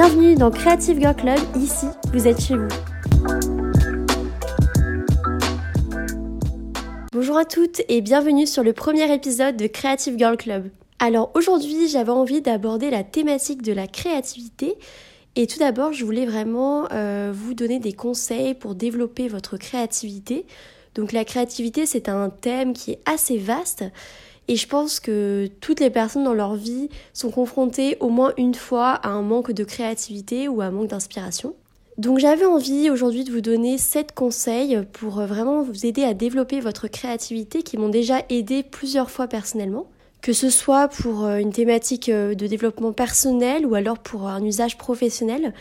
Bienvenue dans Creative Girl Club, ici vous êtes chez vous. Bonjour à toutes et bienvenue sur le premier épisode de Creative Girl Club. Alors aujourd'hui j'avais envie d'aborder la thématique de la créativité et tout d'abord je voulais vraiment euh, vous donner des conseils pour développer votre créativité. Donc la créativité c'est un thème qui est assez vaste et je pense que toutes les personnes dans leur vie sont confrontées au moins une fois à un manque de créativité ou à un manque d'inspiration. Donc j'avais envie aujourd'hui de vous donner 7 conseils pour euh, vraiment vous aider à développer votre créativité qui m'ont déjà aidé plusieurs fois personnellement. Que ce soit pour euh, une thématique euh, de développement personnel ou alors pour un usage professionnel,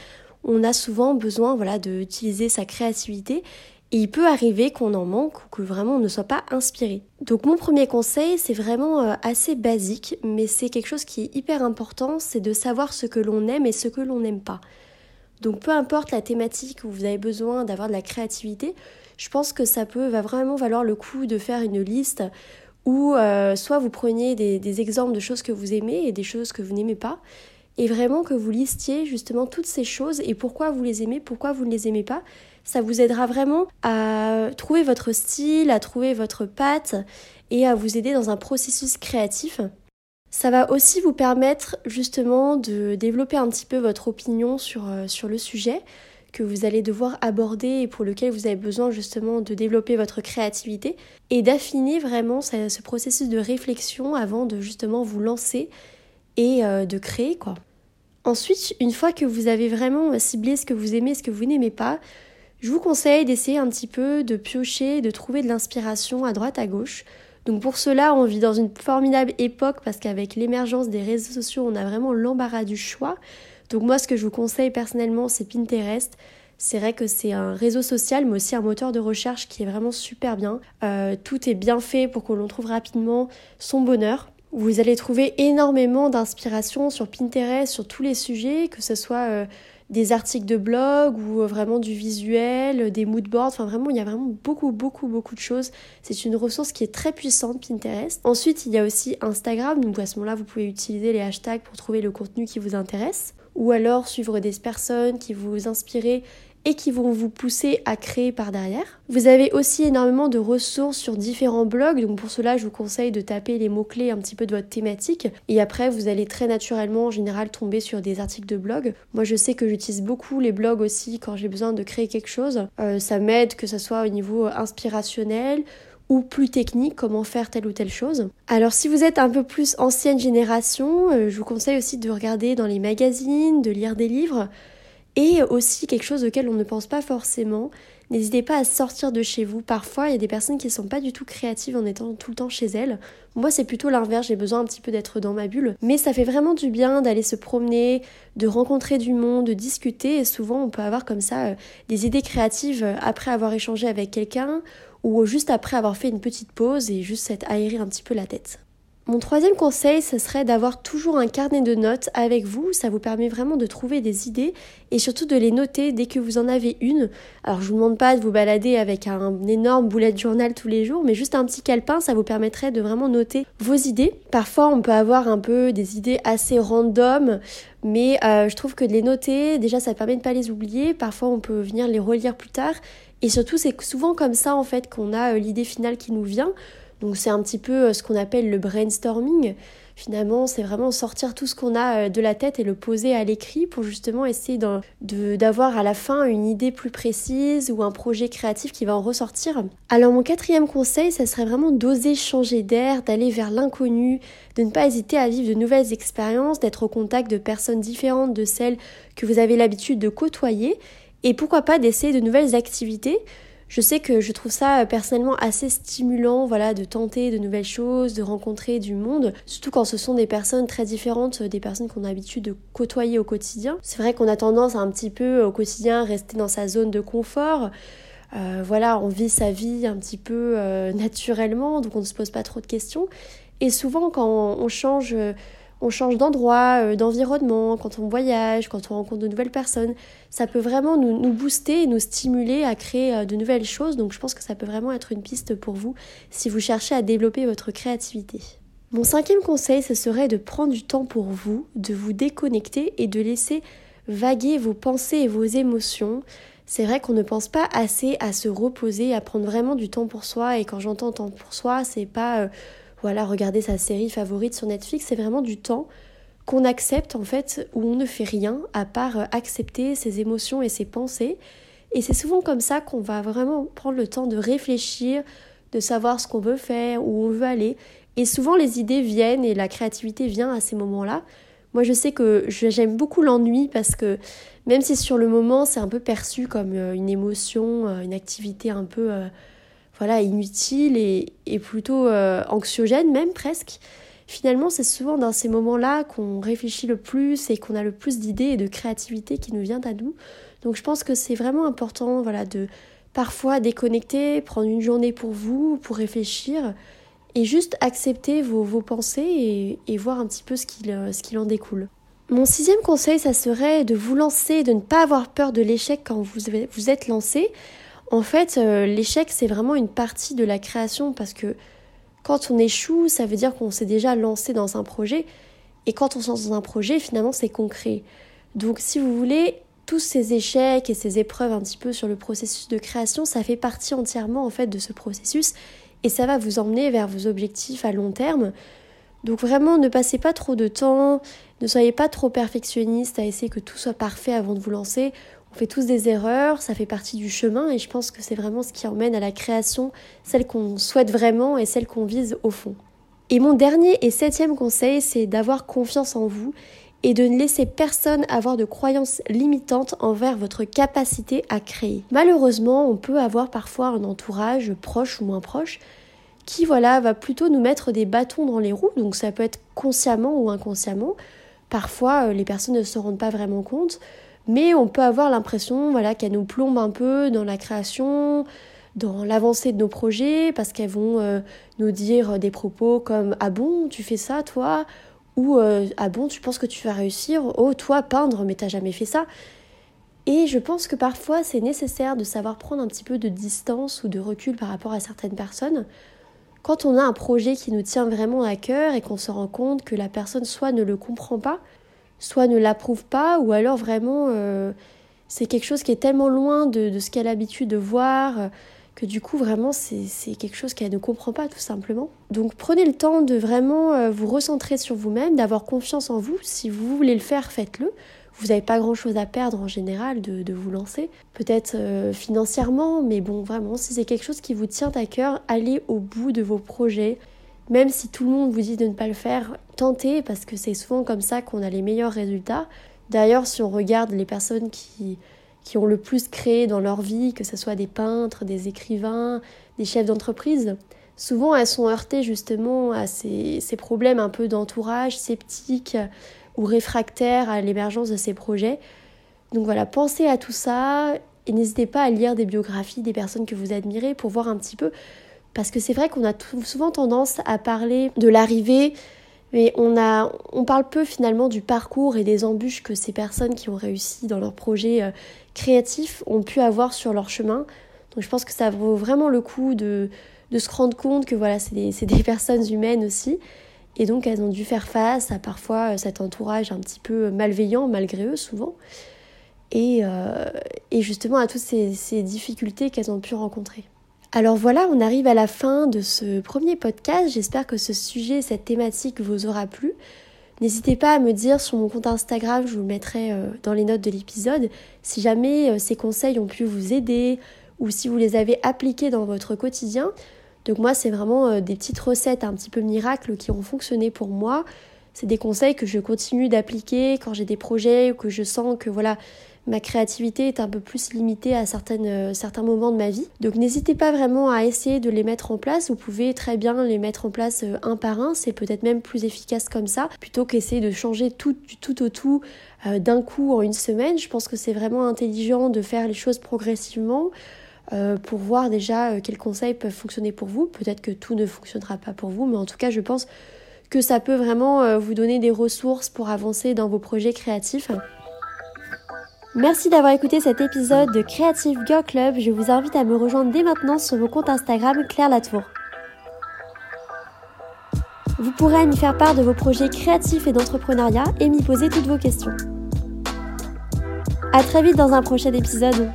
on a souvent besoin voilà, d'utiliser sa créativité et il peut arriver qu'on en manque ou que vraiment on ne soit pas inspiré. Donc mon premier conseil, c'est vraiment assez basique, mais c'est quelque chose qui est hyper important, c'est de savoir ce que l'on aime et ce que l'on n'aime pas. Donc peu importe la thématique où vous avez besoin d'avoir de la créativité, je pense que ça peut va vraiment valoir le coup de faire une liste où euh, soit vous preniez des, exemples de choses que vous aimez et des choses que vous n'aimez pas, et vraiment que vous listiez justement toutes ces choses et pourquoi vous les aimez, pourquoi vous ne les aimez pas. Ça vous aidera vraiment à trouver votre style, à trouver votre patte et à vous aider dans un processus créatif. Ça va aussi vous permettre justement de développer un petit peu votre opinion sur, euh, sur le sujet que vous allez devoir aborder et pour lequel vous avez besoin justement de développer votre créativité et d'affiner vraiment ce, processus de réflexion avant de justement vous lancer et euh, de créer quoi. Ensuite, une fois que vous avez vraiment ciblé ce que vous aimez, ce que vous n'aimez pas, je vous conseille d'essayer un petit peu de piocher, de trouver de l'inspiration à droite à gauche donc pour cela, on vit dans une formidable époque parce qu'avec l'émergence des réseaux sociaux, on a vraiment l'embarras du choix. Donc moi, ce que je vous conseille personnellement, c'est Pinterest. C'est vrai que c'est un réseau social, mais aussi un moteur de recherche qui est vraiment super bien. Euh, tout est bien fait pour que l'on trouve rapidement son bonheur. Vous allez trouver énormément d'inspiration sur Pinterest, sur tous les sujets, que ce soit euh, des articles de blog ou euh, vraiment du visuel, des moodboards. Enfin, vraiment, il y a vraiment beaucoup, beaucoup, beaucoup de choses. C'est une ressource qui est très puissante, Pinterest. Ensuite, il y a aussi Instagram. Donc, à ce moment-là, vous pouvez utiliser les hashtags pour trouver le contenu qui vous intéresse. Ou alors suivre des personnes qui vous inspirent et qui vont vous pousser à créer par derrière. Vous avez aussi énormément de ressources sur différents blogs, donc pour cela je vous conseille de taper les mots-clés un petit peu de votre thématique et après vous allez très naturellement en général tomber sur des articles de blog. Moi je sais que j'utilise beaucoup les blogs aussi quand j'ai besoin de créer quelque chose. Euh, ça m'aide que ce soit au niveau inspirationnel ou plus technique, comment faire telle ou telle chose. Alors si vous êtes un peu plus ancienne génération, euh, je vous conseille aussi de regarder dans les magazines, de lire des livres. Et aussi quelque chose auquel on ne pense pas forcément, n'hésitez pas à sortir de chez vous. Parfois, il y a des personnes qui ne sont pas du tout créatives en étant tout le temps chez elles. Moi, c'est plutôt l'inverse, j'ai besoin un petit peu d'être dans ma bulle. Mais ça fait vraiment du bien d'aller se promener, de rencontrer du monde, de discuter. Et souvent, on peut avoir comme ça euh, des idées créatives euh, après avoir échangé avec quelqu'un ou juste après avoir fait une petite pause et juste s'être aéré un petit peu la tête. Mon troisième conseil, ce serait d'avoir toujours un carnet de notes avec vous. Ça vous permet vraiment de trouver des idées et surtout de les noter dès que vous en avez une. Alors je vous demande pas de vous balader avec un énorme boulet de journal tous les jours, mais juste un petit calepin, ça vous permettrait de vraiment noter vos idées. Parfois, on peut avoir un peu des idées assez random, mais euh, je trouve que de les noter, déjà, ça permet de pas les oublier. Parfois, on peut venir les relire plus tard. Et surtout, c'est souvent comme ça en fait qu'on a euh, l'idée finale qui nous vient. Donc c'est un petit peu euh, ce qu'on appelle le brainstorming. Finalement, c'est vraiment sortir tout ce qu'on a euh, de la tête et le poser à l'écrit pour justement essayer d'avoir à la fin une idée plus précise ou un projet créatif qui va en ressortir. Alors mon quatrième conseil, ça serait vraiment d'oser changer d'air, d'aller vers l'inconnu, de ne pas hésiter à vivre de nouvelles expériences, d'être au contact de personnes différentes de celles que vous avez l'habitude de côtoyer et pourquoi pas d'essayer de nouvelles activités Je sais que je trouve ça personnellement assez stimulant, voilà, de tenter de nouvelles choses, de rencontrer du monde, surtout quand ce sont des personnes très différentes des personnes qu'on a l'habitude de côtoyer au quotidien. C'est vrai qu'on a tendance à un petit peu au quotidien rester dans sa zone de confort. Euh, voilà, on vit sa vie un petit peu euh, naturellement, donc on ne se pose pas trop de questions. Et souvent, quand on change on change d'endroit, euh, d'environnement, quand on voyage, quand on rencontre de nouvelles personnes. Ça peut vraiment nous, booster et nous stimuler à créer euh, de nouvelles choses. Donc je pense que ça peut vraiment être une piste pour vous si vous cherchez à développer votre créativité. Mon cinquième conseil, ce serait de prendre du temps pour vous, de vous déconnecter et de laisser vaguer vos pensées et vos émotions. C'est vrai qu'on ne pense pas assez à se reposer, à prendre vraiment du temps pour soi. Et quand j'entends temps pour soi, c'est pas euh, voilà, regarder sa série favorite sur Netflix, c'est vraiment du temps qu'on accepte en fait, où on ne fait rien à part euh, accepter ses émotions et ses pensées. Et c'est souvent comme ça qu'on va vraiment prendre le temps de réfléchir, de savoir ce qu'on veut faire, où on veut aller. Et souvent les idées viennent et la créativité vient à ces moments-là. Moi je sais que j'aime beaucoup l'ennui parce que même si sur le moment c'est un peu perçu comme euh, une émotion, euh, une activité un peu voilà, inutile et, plutôt euh, anxiogène même presque. Finalement, c'est souvent dans ces moments-là qu'on réfléchit le plus et qu'on a le plus d'idées et de créativité qui nous vient à nous. Donc je pense que c'est vraiment important voilà, de parfois déconnecter, prendre une journée pour vous, pour réfléchir et juste accepter vos, pensées et, voir un petit peu ce qu'il euh, en découle. Mon sixième conseil, ça serait de vous lancer, de ne pas avoir peur de l'échec quand vous, vous êtes lancé. En fait, euh, l'échec, c'est vraiment une partie de la création parce que quand on échoue, ça veut dire qu'on s'est déjà lancé dans un projet. Et quand on se lance dans un projet, finalement, c'est concret. Donc, si vous voulez, tous ces échecs et ces épreuves un petit peu sur le processus de création, ça fait partie entièrement en fait de ce processus et ça va vous emmener vers vos objectifs à long terme. Donc vraiment, ne passez pas trop de temps, ne soyez pas trop perfectionniste à essayer que tout soit parfait avant de vous lancer. On fait tous des erreurs, ça fait partie du chemin et je pense que c'est vraiment ce qui emmène à la création, celle qu'on souhaite vraiment et celle qu'on vise au fond. Et mon dernier et septième conseil, c'est d'avoir confiance en vous et de ne laisser personne avoir de croyances limitantes envers votre capacité à créer. Malheureusement, on peut avoir parfois un entourage proche ou moins proche qui voilà va plutôt nous mettre des bâtons dans les roues, donc ça peut être consciemment ou inconsciemment. Parfois, euh, les personnes ne se rendent pas vraiment compte mais on peut avoir l'impression voilà, qu'elles nous plombent un peu dans la création, dans l'avancée de nos projets, parce qu'elles vont euh, nous dire des propos comme Ah bon, tu fais ça toi? ou euh, Ah bon, tu penses que tu vas réussir? Oh, toi, peindre, mais t'as jamais fait ça. Et je pense que parfois c'est nécessaire de savoir prendre un petit peu de distance ou de recul par rapport à certaines personnes. Quand on a un projet qui nous tient vraiment à cœur et qu'on se rend compte que la personne soit ne le comprend pas, soit ne l'approuve pas, ou alors vraiment euh, c'est quelque chose qui est tellement loin de, ce qu'elle a l'habitude de voir, euh, que du coup vraiment c'est quelque chose qu'elle ne comprend pas tout simplement. Donc prenez le temps de vraiment euh, vous recentrer sur vous-même, d'avoir confiance en vous. Si vous voulez le faire, faites-le. Vous n'avez pas grand-chose à perdre en général de, vous lancer. Peut-être financièrement, mais bon, vraiment, si c'est quelque chose qui vous tient à cœur, allez au bout de vos projets. Même si tout le monde vous dit de ne pas le faire, tentez parce que c'est souvent comme ça qu'on a les meilleurs résultats. D'ailleurs, si on regarde les personnes qui, qui ont le plus créé dans leur vie, que ce soit des peintres, des écrivains, des chefs d'entreprise, souvent elles sont heurtées justement à ces, ces problèmes un peu d'entourage, sceptiques ou réfractaires à l'émergence de ces projets. Donc voilà, pensez à tout ça et n'hésitez pas à lire des biographies des personnes que vous admirez pour voir un petit peu parce que c'est vrai qu'on a souvent tendance à parler de l'arrivée, mais on, a, on parle peu finalement du parcours et des embûches que ces personnes qui ont réussi dans leurs projets euh, créatifs ont pu avoir sur leur chemin. Donc je pense que ça vaut vraiment le coup de, de se rendre compte que voilà, c'est des, des, personnes humaines aussi. Et donc elles ont dû faire face à parfois euh, cet entourage un petit peu malveillant malgré eux souvent. Et, euh, et justement à toutes ces difficultés qu'elles ont pu rencontrer. Alors voilà, on arrive à la fin de ce premier podcast. J'espère que ce sujet, cette thématique vous aura plu. N'hésitez pas à me dire sur mon compte Instagram, je vous le mettrai euh, dans les notes de l'épisode, si jamais euh, ces conseils ont pu vous aider ou si vous les avez appliqués dans votre quotidien. Donc moi, c'est vraiment euh, des petites recettes un petit peu miracles qui ont fonctionné pour moi. c'est des conseils que je continue d'appliquer quand j'ai des projets ou que je sens que voilà, ma créativité est un peu plus limitée à euh, certains moments de ma vie. Donc n'hésitez pas vraiment à essayer de les mettre en place. Vous pouvez très bien les mettre en place euh, un par un. C'est peut-être même plus efficace comme ça, plutôt qu'essayer de changer tout tout au tout euh, d'un coup en une semaine. Je pense que c'est vraiment intelligent de faire les choses progressivement. pour voir déjà quels conseils peuvent fonctionner pour vous. Peut-être que tout ne fonctionnera pas pour vous, mais en tout cas, je pense que ça peut vraiment vous donner des ressources pour avancer dans vos projets créatifs. Merci d'avoir écouté cet épisode de Creative Girl Club. Je vous invite à me rejoindre dès maintenant sur mon compte Instagram Claire Latour. Vous pourrez m'y faire part de vos projets créatifs et d'entrepreneuriat et m'y poser toutes vos questions. A très vite dans un prochain épisode.